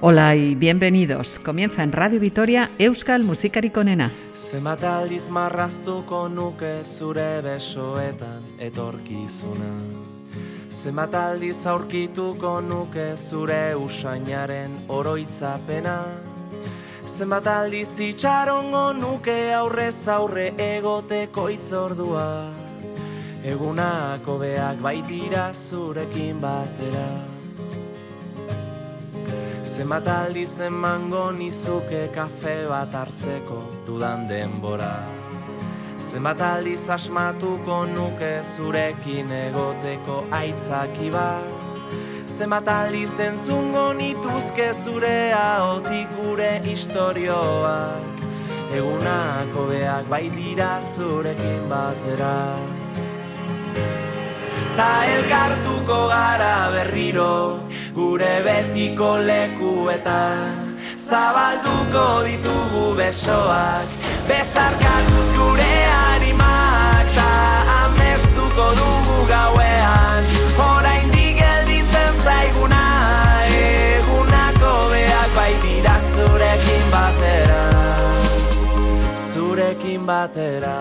Hola y bienvenidos. Comienza en Radio Vitoria Euskal Musikarik onena. Zenbat aldiz marraztuko nuke zure besoetan etorkizuna Zenbat aldiz aurkituko nuke zure usainaren oroitzapena Zenbat aldiz itxarongo nuke aurrez aurre egoteko itzordua Egunako beak baitira zurekin batera. Zenbat aldiz emango nizuke kafe bat hartzeko dudan denbora. Zenbat aldiz asmatuko nuke zurekin egoteko aitzaki bat Zenbat aldiz entzungo nituzke zure haotik gure istorioak. Egunako beak bai dira zurekin batera. Ta elkartuko gara berriro gure betiko lekuetan. Zabalduko ditugu besoak Besarkatuz gure animak. Ta amestuko dugu gauean batera.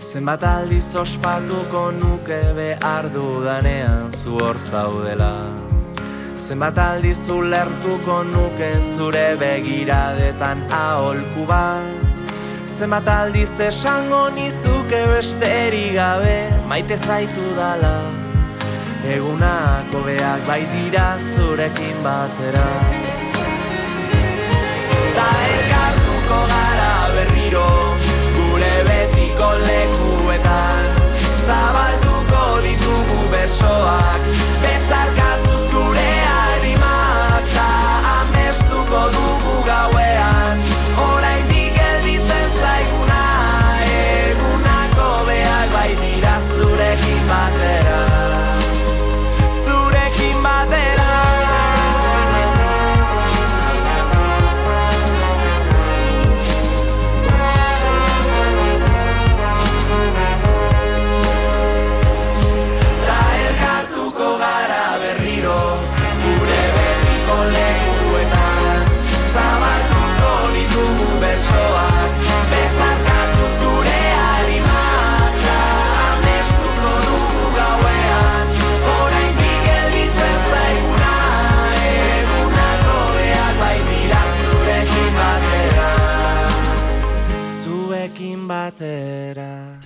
Zenbat aldiz ospatuko nuke behar dudanean zu hor zaudela. Zenbat aldiz ulertuko nuke zure begiradetan aholku bat Zenbat aldiz esango nizuke besteri gabe maite zaitu dala. Egunako beak bai dira zurekin batera lekuetan. Zabalduko ditugu besoak Besarkatuz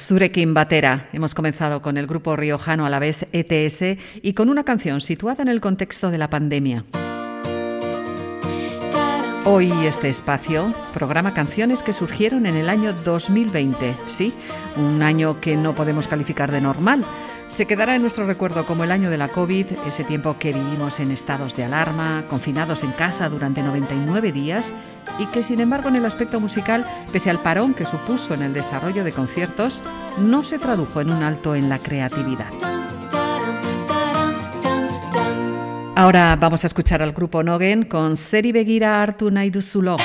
Zurekin Batera. Hemos comenzado con el grupo riojano a la vez ETS y con una canción situada en el contexto de la pandemia. Hoy este espacio programa canciones que surgieron en el año 2020, sí, un año que no podemos calificar de normal. Se quedará en nuestro recuerdo como el año de la COVID, ese tiempo que vivimos en estados de alarma, confinados en casa durante 99 días y que sin embargo en el aspecto musical, pese al parón que supuso en el desarrollo de conciertos, no se tradujo en un alto en la creatividad. Ahora vamos a escuchar al grupo Nogen con Zeri Begira nahi duzulo.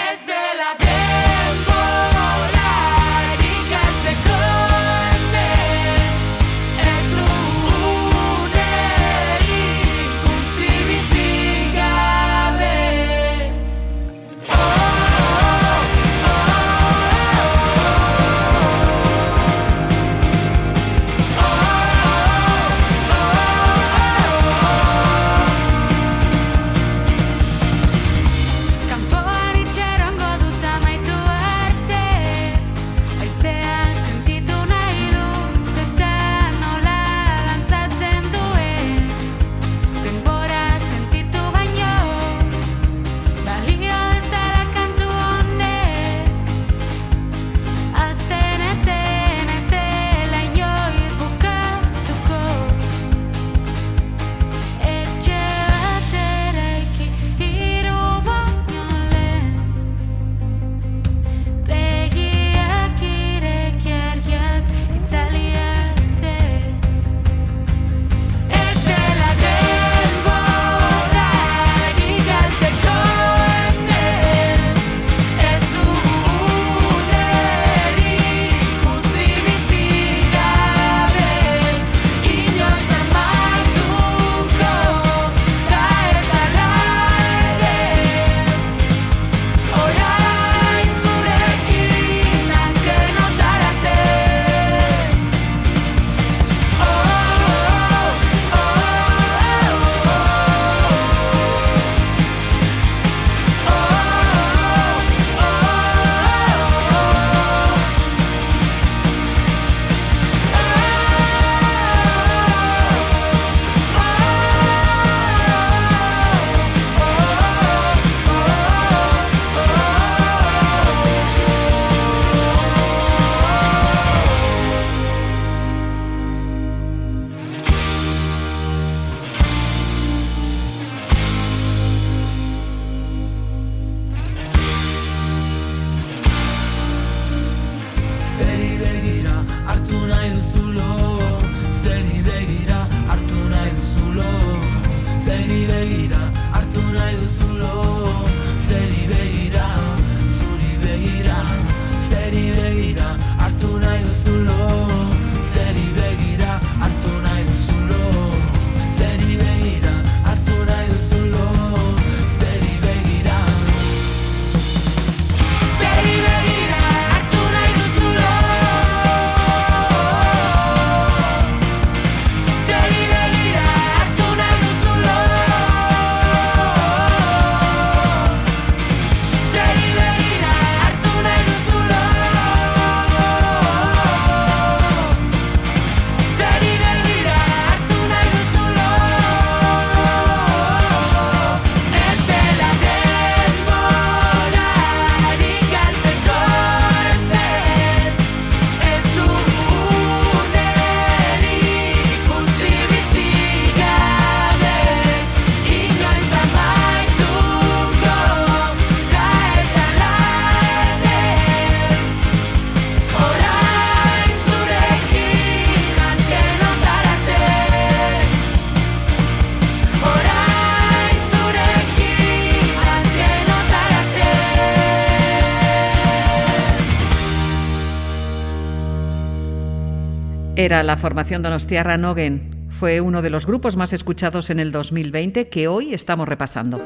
La formación Donostiarra Nogen. Fue uno de los grupos más escuchados en el 2020 que hoy estamos repasando.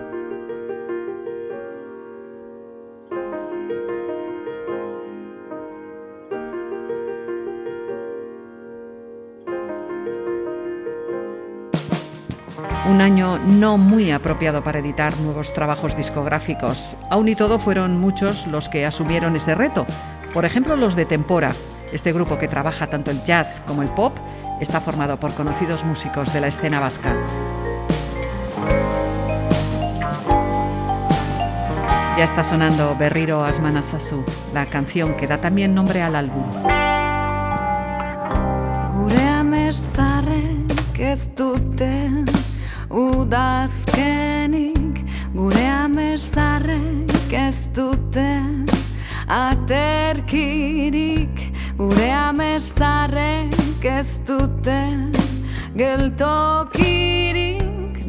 Un año no muy apropiado para editar nuevos trabajos discográficos. Aún y todo fueron muchos los que asumieron ese reto. Por ejemplo, los de Tempora, este grupo que trabaja tanto el jazz como el pop está formado por conocidos músicos de la escena vasca. Ya está sonando Berriro Asmanasasu, la canción que da también nombre al álbum. udazkenik gure amesarrek ez dute aterkirik gure amesarrek ez dute geltokirik.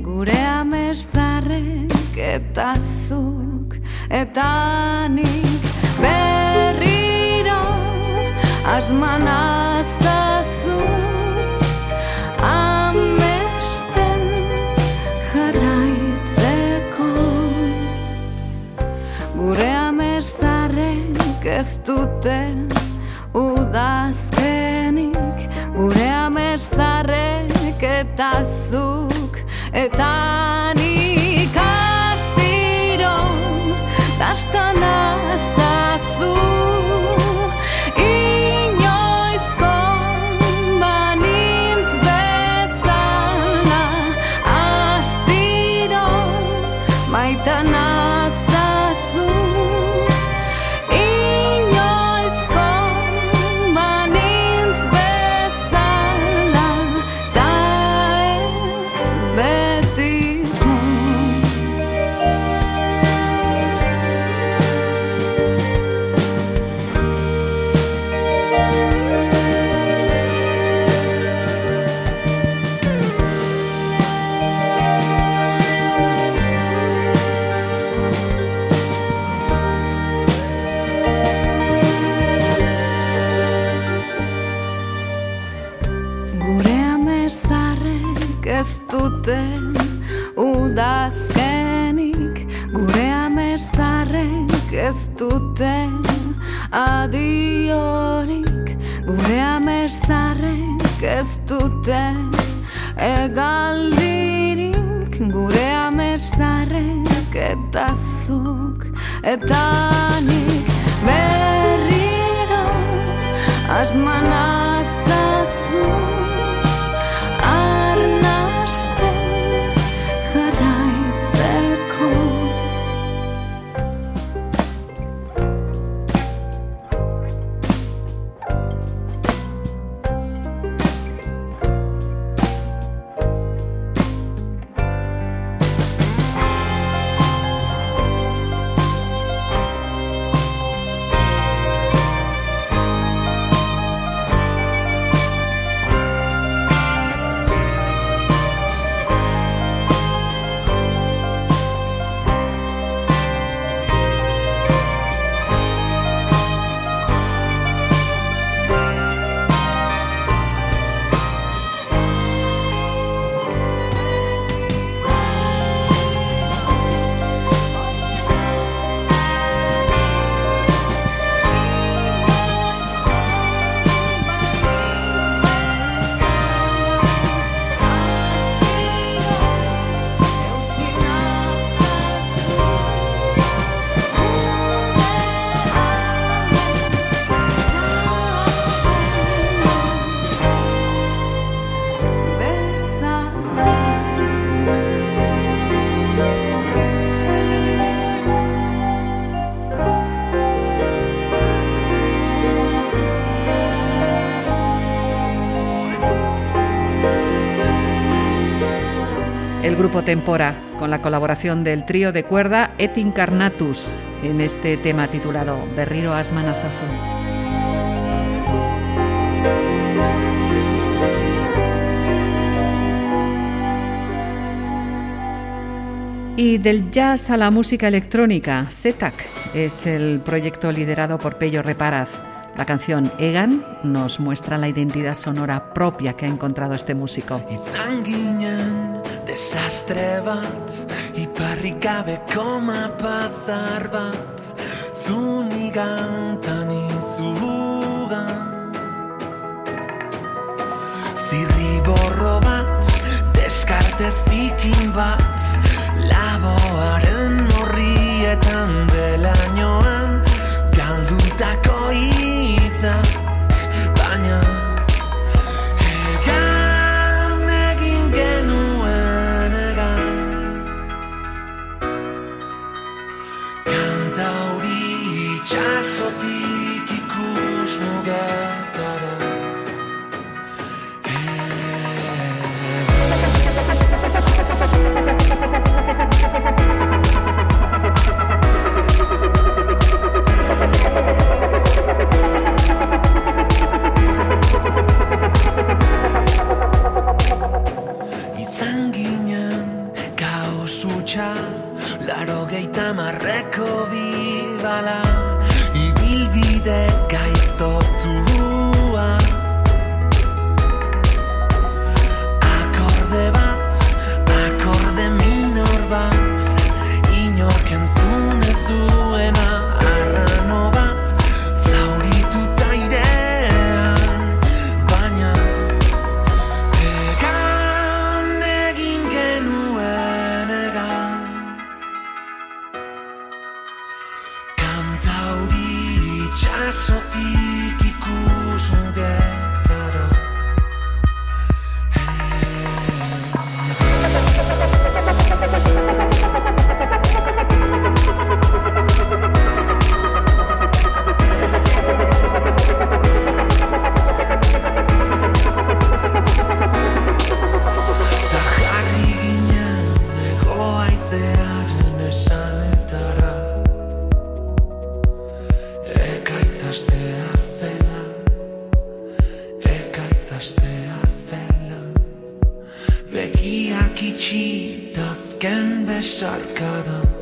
Gure amesarrek eta zuk eta nik. Berriro asmanaztazu amesten jarraitzeko. Gure amesarrek ez dute udazkenik gure amesarrek eta zuk eta Grupo Tempora, con la colaboración del trío de cuerda Et Incarnatus, en este tema titulado Berriro Asmanasasu. Y del jazz a la música electrónica, SETAC es el proyecto liderado por Pello Reparaz. La canción Egan nos muestra la identidad sonora propia que ha encontrado este músico. Ginen desastre bat Iparrik gabe koma pazar bat Zunigan tan izugan Zirriborro bat Deskartez zikin bat Laboaren horrietan Belainoan Galdutako hitzak otro. Ekaitz astea zela Begiak itxi dazken besarkada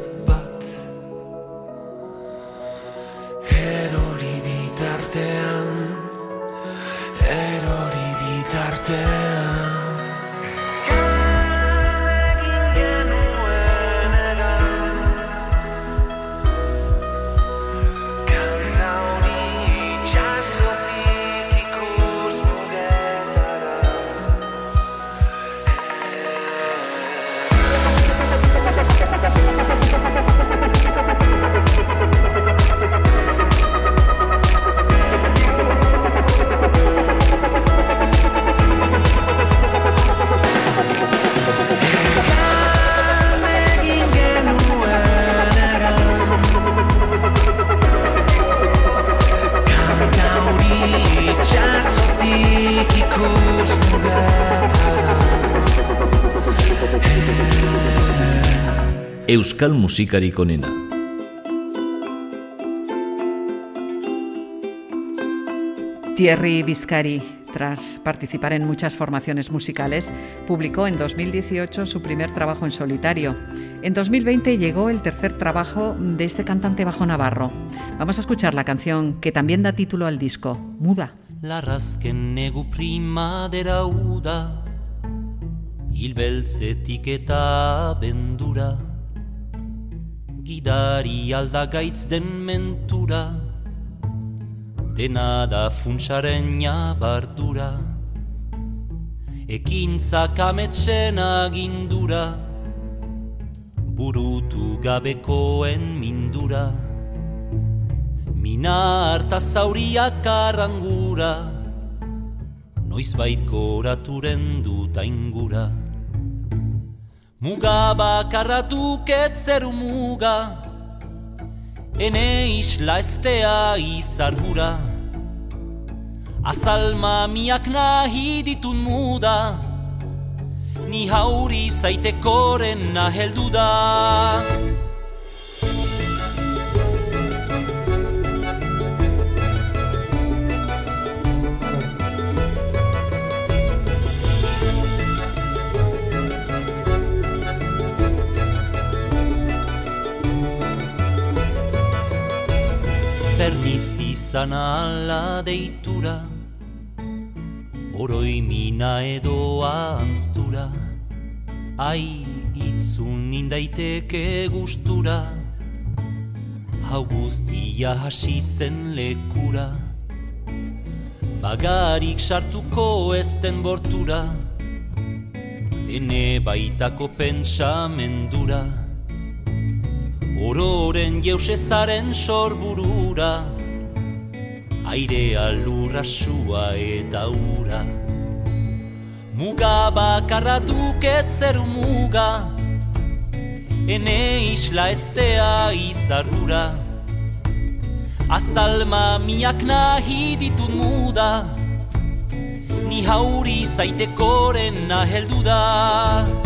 Euskal musikarik onena. Thierry Viscari, tras participar en muchas formaciones musicales, publicó en 2018 su primer trabajo en solitario. En 2020 llegó el tercer trabajo de este cantante bajo navarro. Vamos a escuchar la canción que también da título al disco, Muda. Larrazken negu primadera uda Hilbeltzetik eta bendura Gidari aldagaitz den mentura. Dena da funtsaren bardura Ekintzak ametsen agindura. Burutu gabekoen mindura. Mina harta zauriak arrangura. Noizbait goraturen dut aingura Muga bakarra duket zeru muga. Ene isla estea izargura Azal mamiak nahi ditun muda. Ni hauri zaitekoren naheldu da Zerniz izan ala deitura Oroi mina edo anztura Ai, itzun nindaiteke gustura Hau guztia hasi zen lekura Bagarik sartuko ezten bortura Ene baitako pentsamendura Ororen jeusezaren sorburura Airea lurra sua eta ura. Muga bakarra duket zeru muga Ene isla estea izarrura. Azalma miak nahi ditut muda Ni hauri zaitekoren naheldu da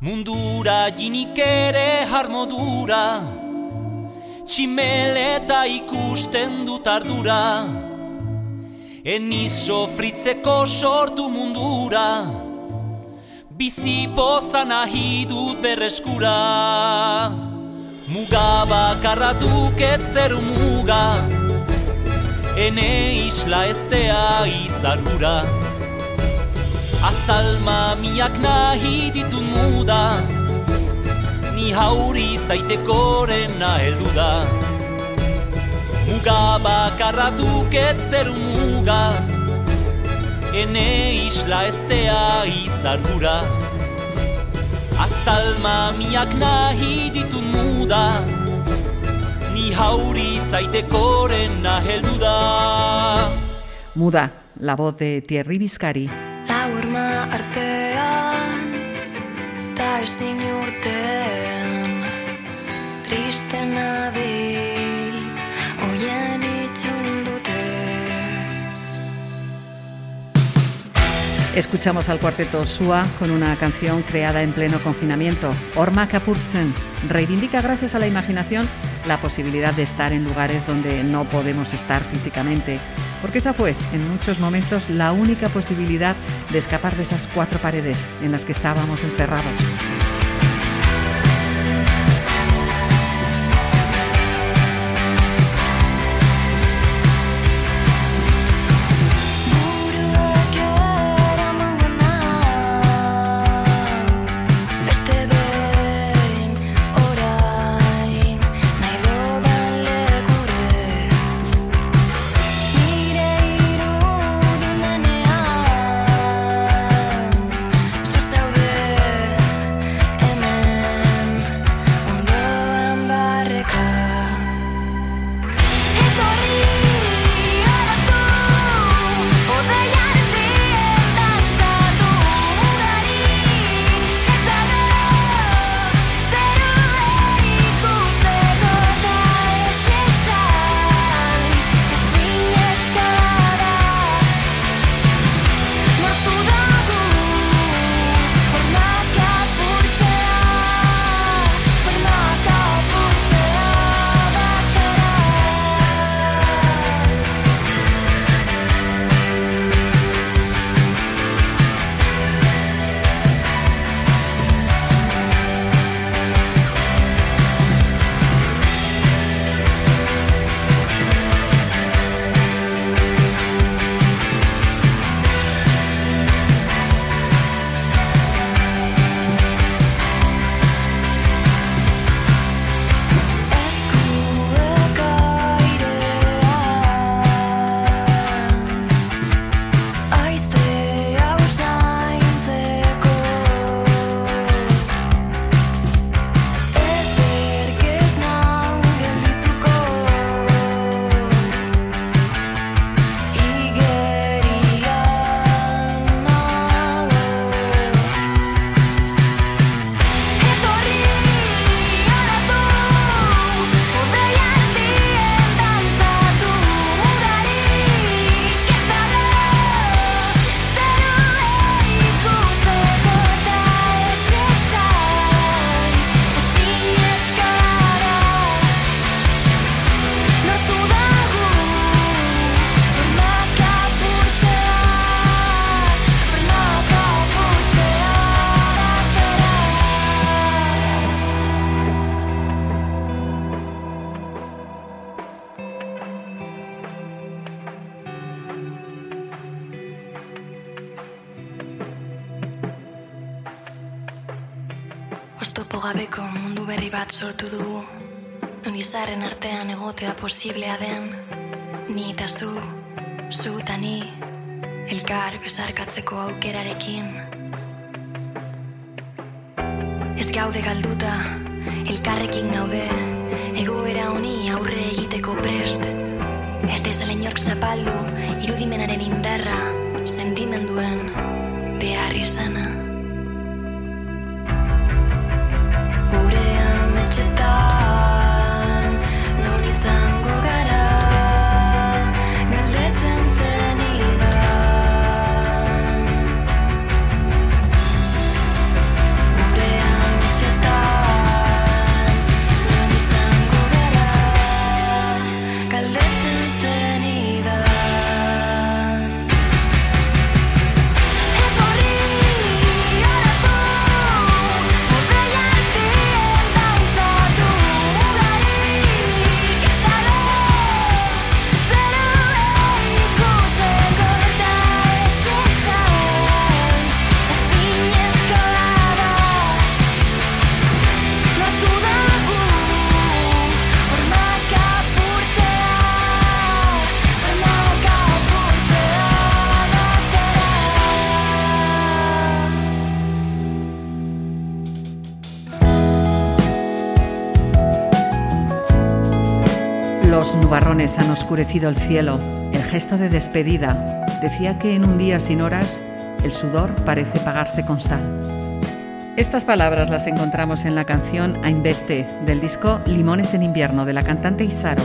Mundura jinik ere harmodura. Tximeleta ikusten dut ardura. Eniz sofritzeko sortu mundura. Bizi poza nahi dut berreskura. Muga bakarra duket zeru muga. Ene isla estea izarura Azalma miak nahi ditun muda Ni hauri zaitekoren naheldu da. Muga bakarra duket zeru muga. Ene isla estea izarura Azalma miak nahi ditun muda Ni hauri zaitekoren naheldu da. Muda, la voz de Thierry Biscari. Escuchamos al cuarteto Sua con una canción creada en pleno confinamiento. Orma Kapurtzen reivindica gracias a la imaginación la posibilidad de estar en lugares donde no podemos estar físicamente, porque esa fue en muchos momentos la única posibilidad de escapar de esas cuatro paredes en las que estábamos encerrados. eta posiblea den ni eta zu, zu eta ni elkar besarkatzeko aukerarekin. Ez gaude galduta elkarrekin gaude egoera honi aurre egiteko prest. Ez dezala inork zapaldu irudimenaren indarra sentimenduen behar izana. Gure ametxetan nubarrones han oscurecido el cielo, el gesto de despedida decía que en un día sin horas el sudor parece pagarse con sal. Estas palabras las encontramos en la canción A Investe del disco Limones en invierno de la cantante Isaro.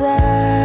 desire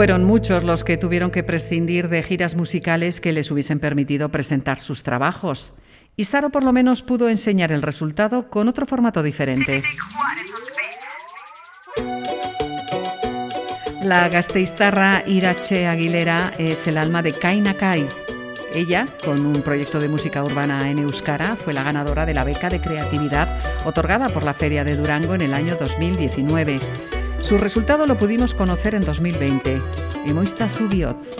Fueron muchos los que tuvieron que prescindir de giras musicales que les hubiesen permitido presentar sus trabajos. Y Saro por lo menos pudo enseñar el resultado con otro formato diferente. La gasteiztarra Irache Aguilera es el alma de Kaina Kai. Ella, con un proyecto de música urbana en Euskara, fue la ganadora de la beca de creatividad otorgada por la Feria de Durango en el año 2019. Su resultado lo pudimos conocer en 2020. Emoista Subiotz.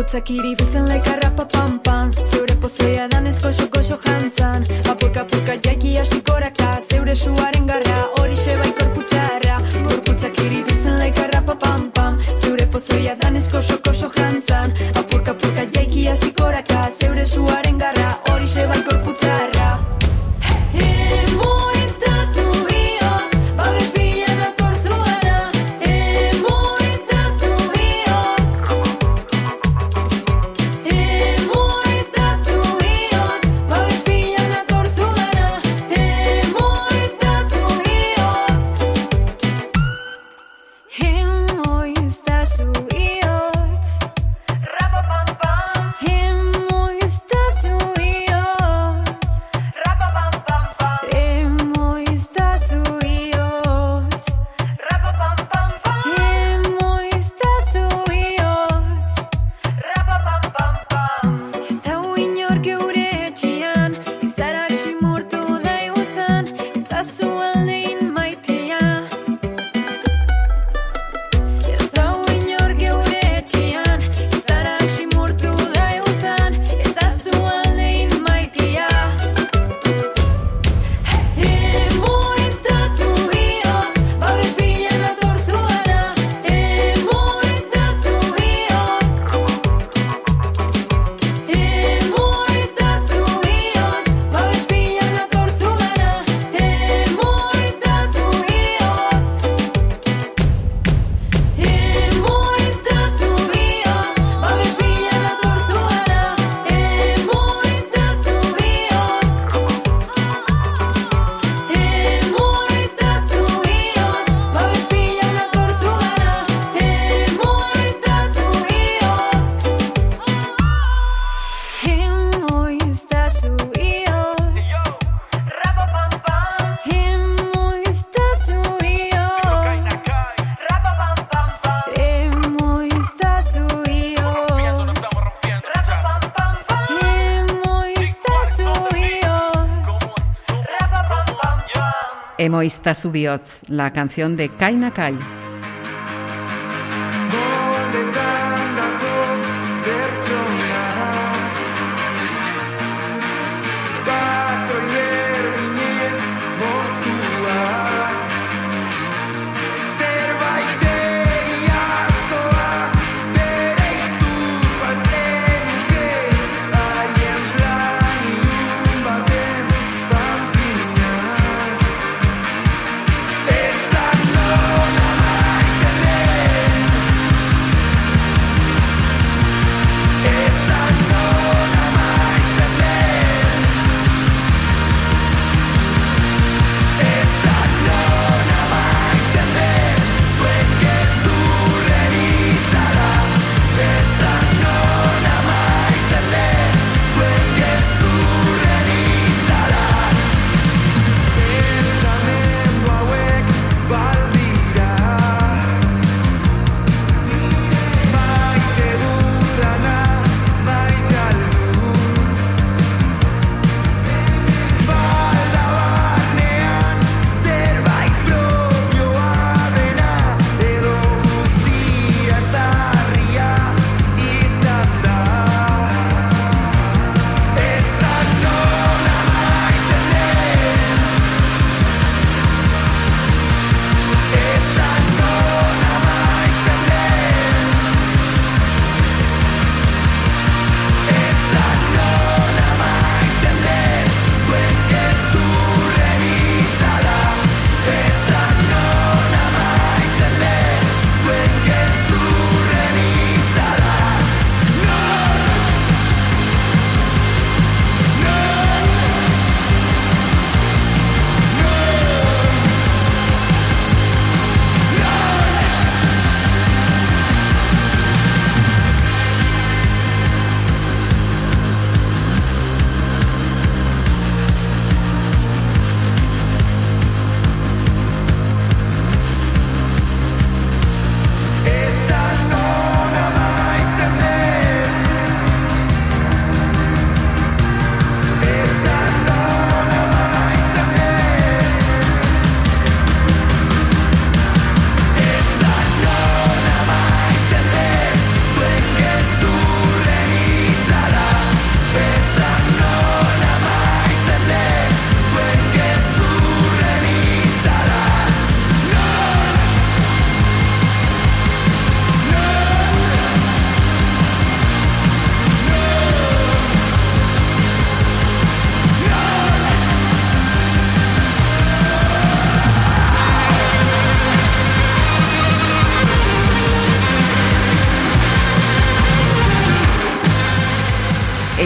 Gorputzak iribitzen laikarra papampan Zeure pozoia danezko xoko-xo jantzan. Apurka apurka jaiki hasikoraka Zeure suaren garra hori bai korputzarra Gorputzak iribitzen laikarra papam-pam Zeure pozoia danezko xoko-xo jantzan. Apurka apurka jaiki hasikoraka Zeure suaren garra hori bai korputzarra Emoista Subiotz, la canción de Kaina Kai.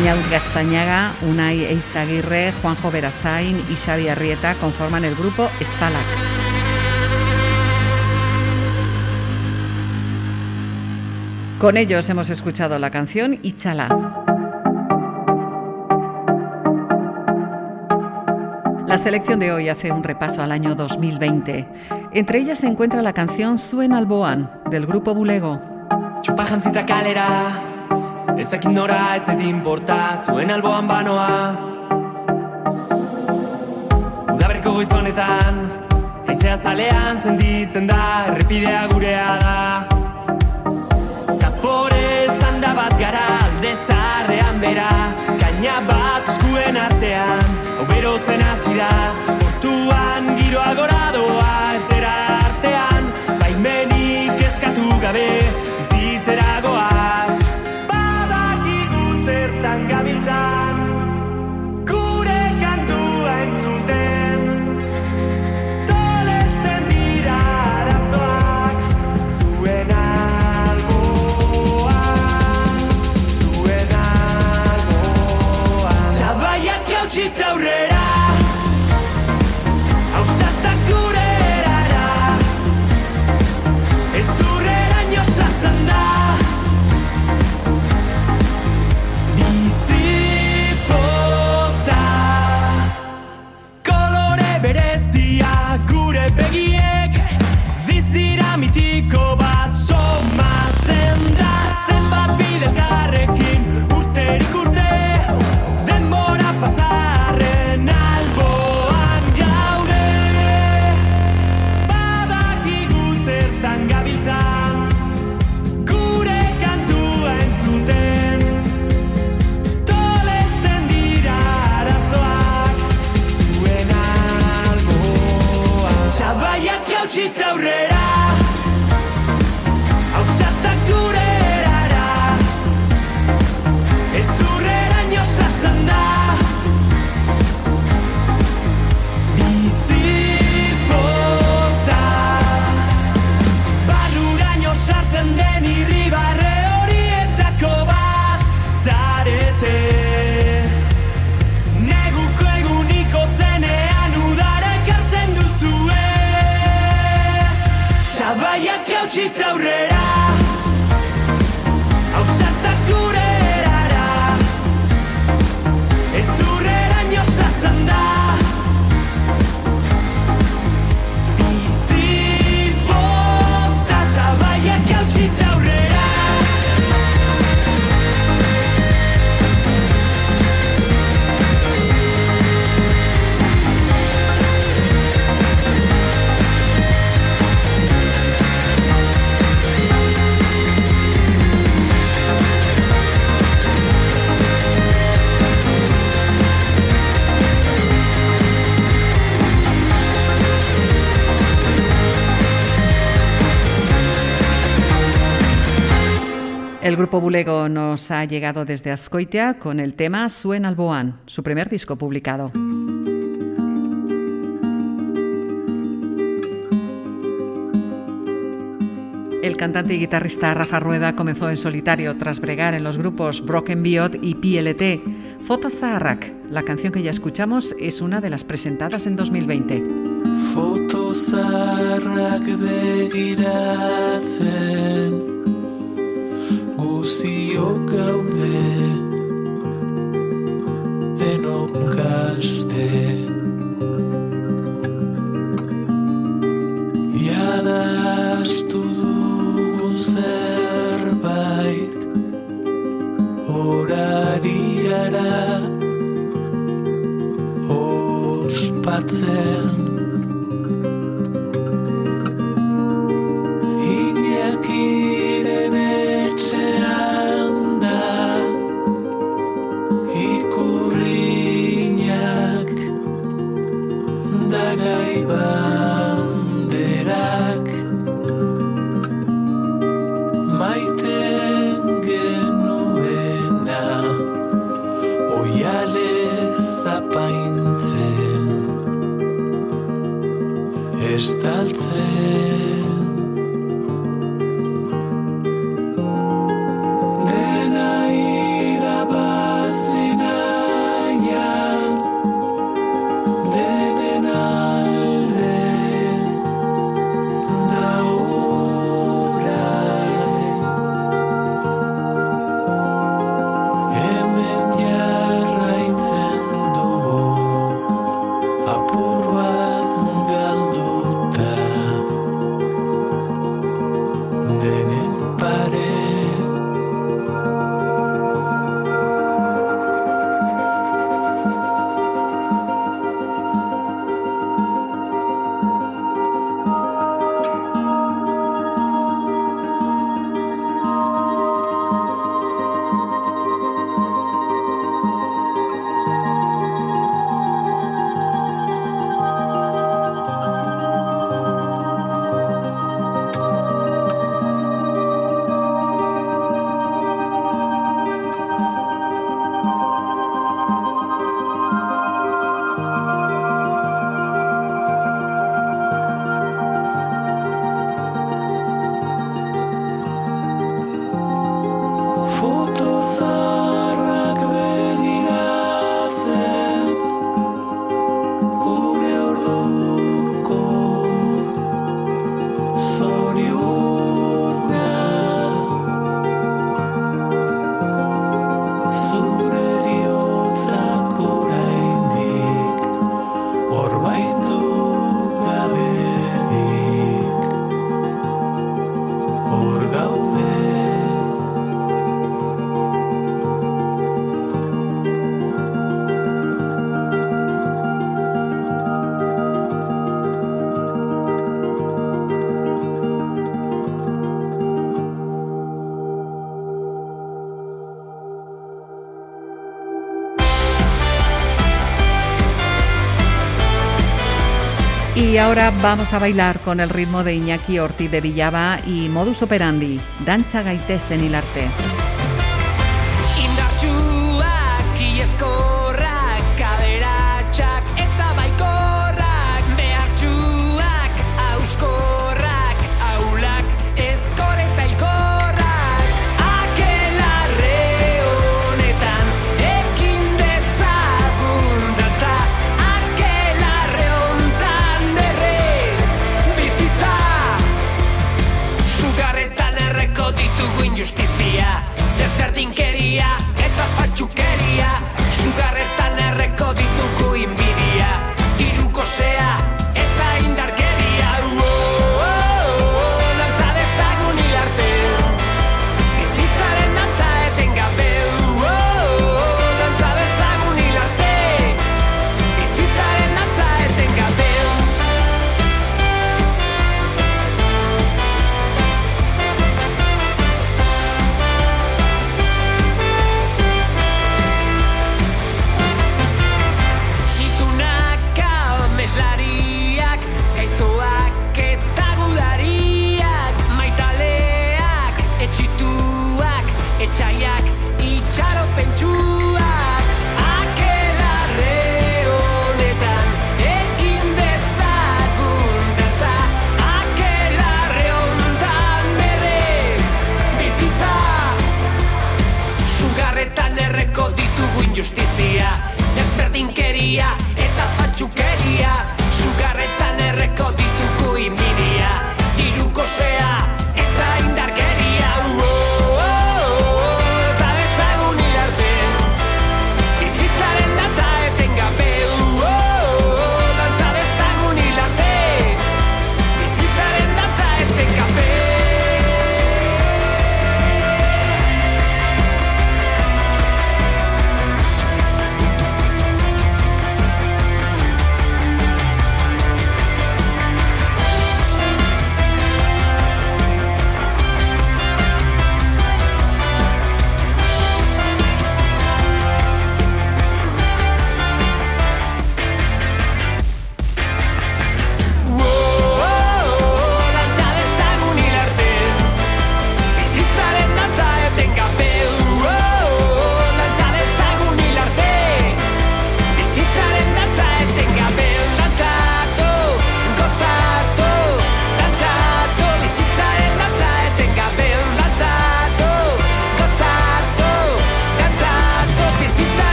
Eñaut Gaztañaga, Unai Eizaguirre, Juanjo Berasain y Xavi Arrieta conforman el grupo Spalak. Con ellos hemos escuchado la canción Ichala. La selección de hoy hace un repaso al año 2020. Entre ellas se encuentra la canción Zuen Alboan, del grupo Bulego. Txupa jantzita kalera Ezakin nora zait inporta Zuen alboan banoa. Udaberriko goizonetan Aizea zalean senditzen da Errepidea gurea da. Zapore zanda bat gara Alde zarrean bera Kaina bat eskuen artean Hau berotzen hasi da. Portuan giroa gora doa Ertera artean Baimenik eskatu gabe ci t'avrei grupo Bulego nos ha llegado desde Azcoitia con el tema Suen Alboan, su primer disco publicado. El cantante y guitarrista Rafa Rueda comenzó en solitario tras bregar en los grupos Broken Biot y PLT. Fotos Zaharrak, la canción que ya escuchamos, es una de las presentadas en 2020. Foto zaharrak begiratzen Guziok gaude Denok Iadastu dugun zerbait Horari gara Ospatzen Estaltzen Y ahora vamos a bailar con el ritmo de Iñaki Ortiz de Villaba y Modus Operandi, Dantza gaitezen hilarte. Indartsuak,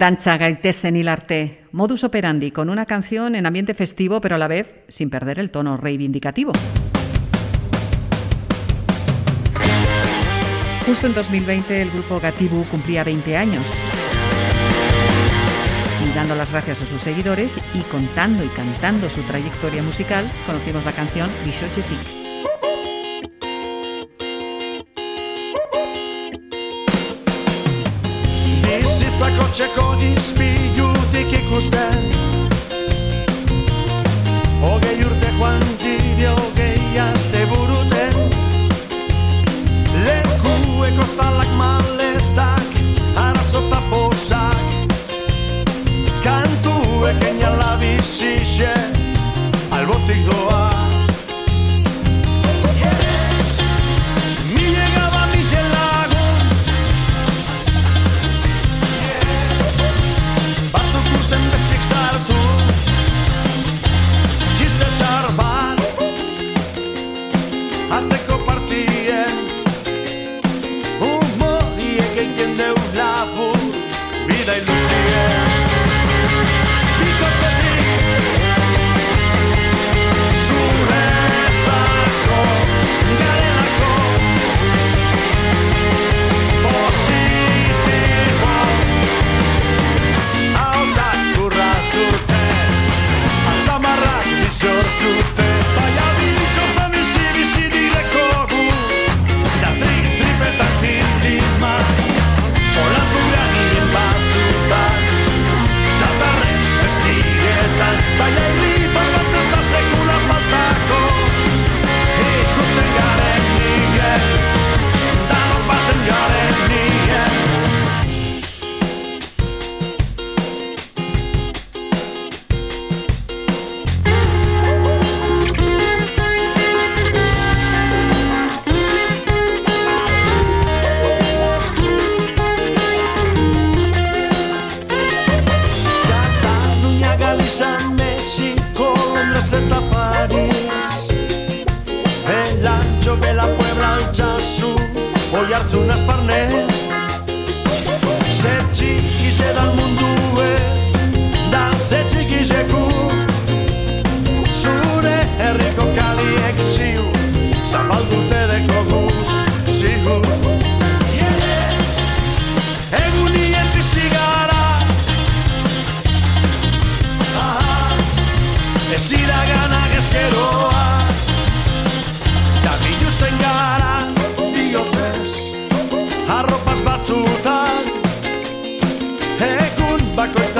Dantza gaitezen hilarte, modus operandi, con una canción en ambiente festivo, pero a la vez sin perder el tono reivindicativo. Justo en 2020 el grupo Gatibu cumplía 20 años. Y dando las gracias a sus seguidores y contando y cantando su trayectoria musical, conocimos la canción Bishochetik. Bizitzako txeko izpilutik ikusten Hogei urte joan dire hogei aste buruten Lekueko estalak maletak, arazo eta posak Kantuek eniala bizixe, albotik doa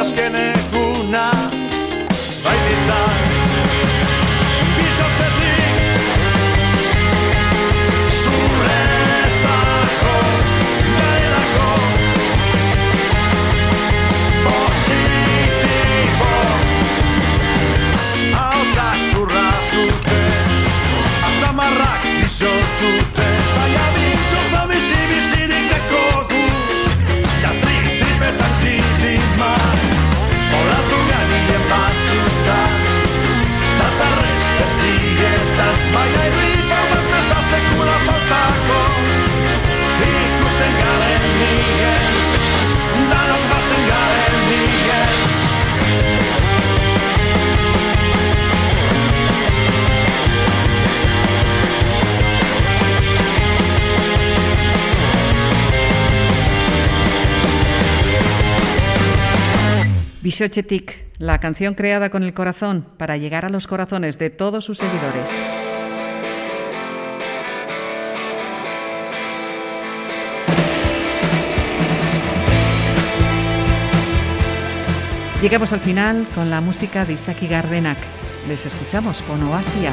cosas que. Bishochetik, la canción creada con el corazón para llegar a los corazones de todos sus seguidores. Llegamos al final con la música de Isaki Gardenak. Les escuchamos con Oasia.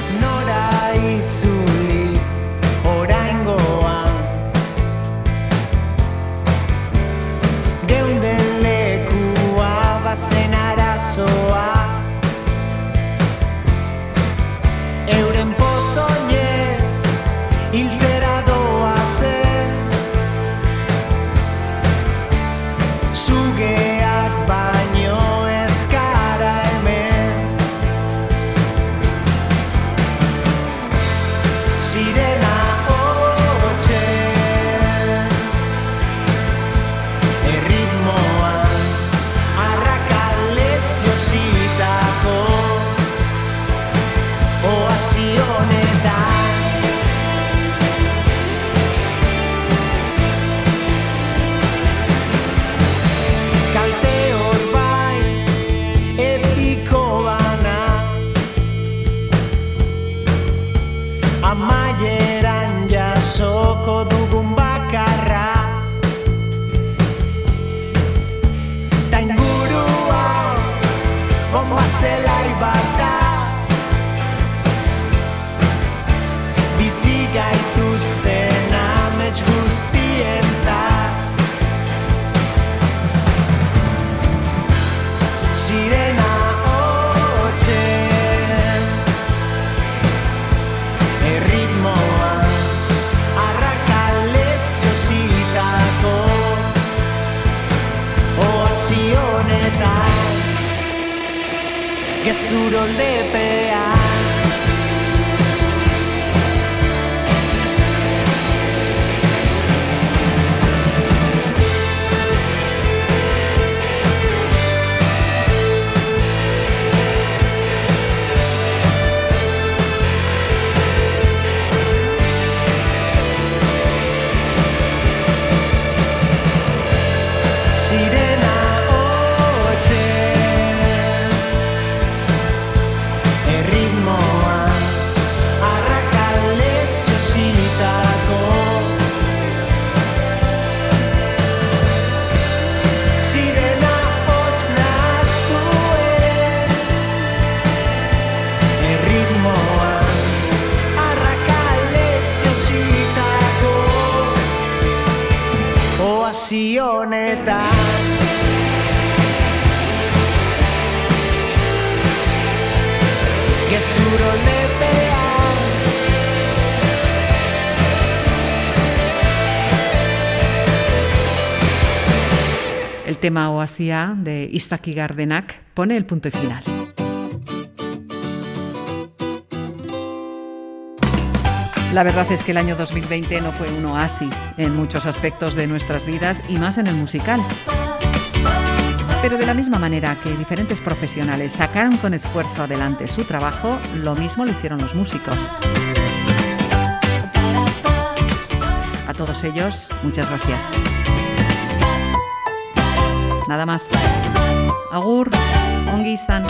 de Izaki Gardenak pone el punto y final. La verdad es que el año 2020 no fue un oasis en muchos aspectos de nuestras vidas y más en el musical. Pero de la misma manera que diferentes profesionales sacaron con esfuerzo adelante su trabajo, lo mismo lo hicieron los músicos. A todos ellos, muchas gracias. Nada más. Agur, ongi izan.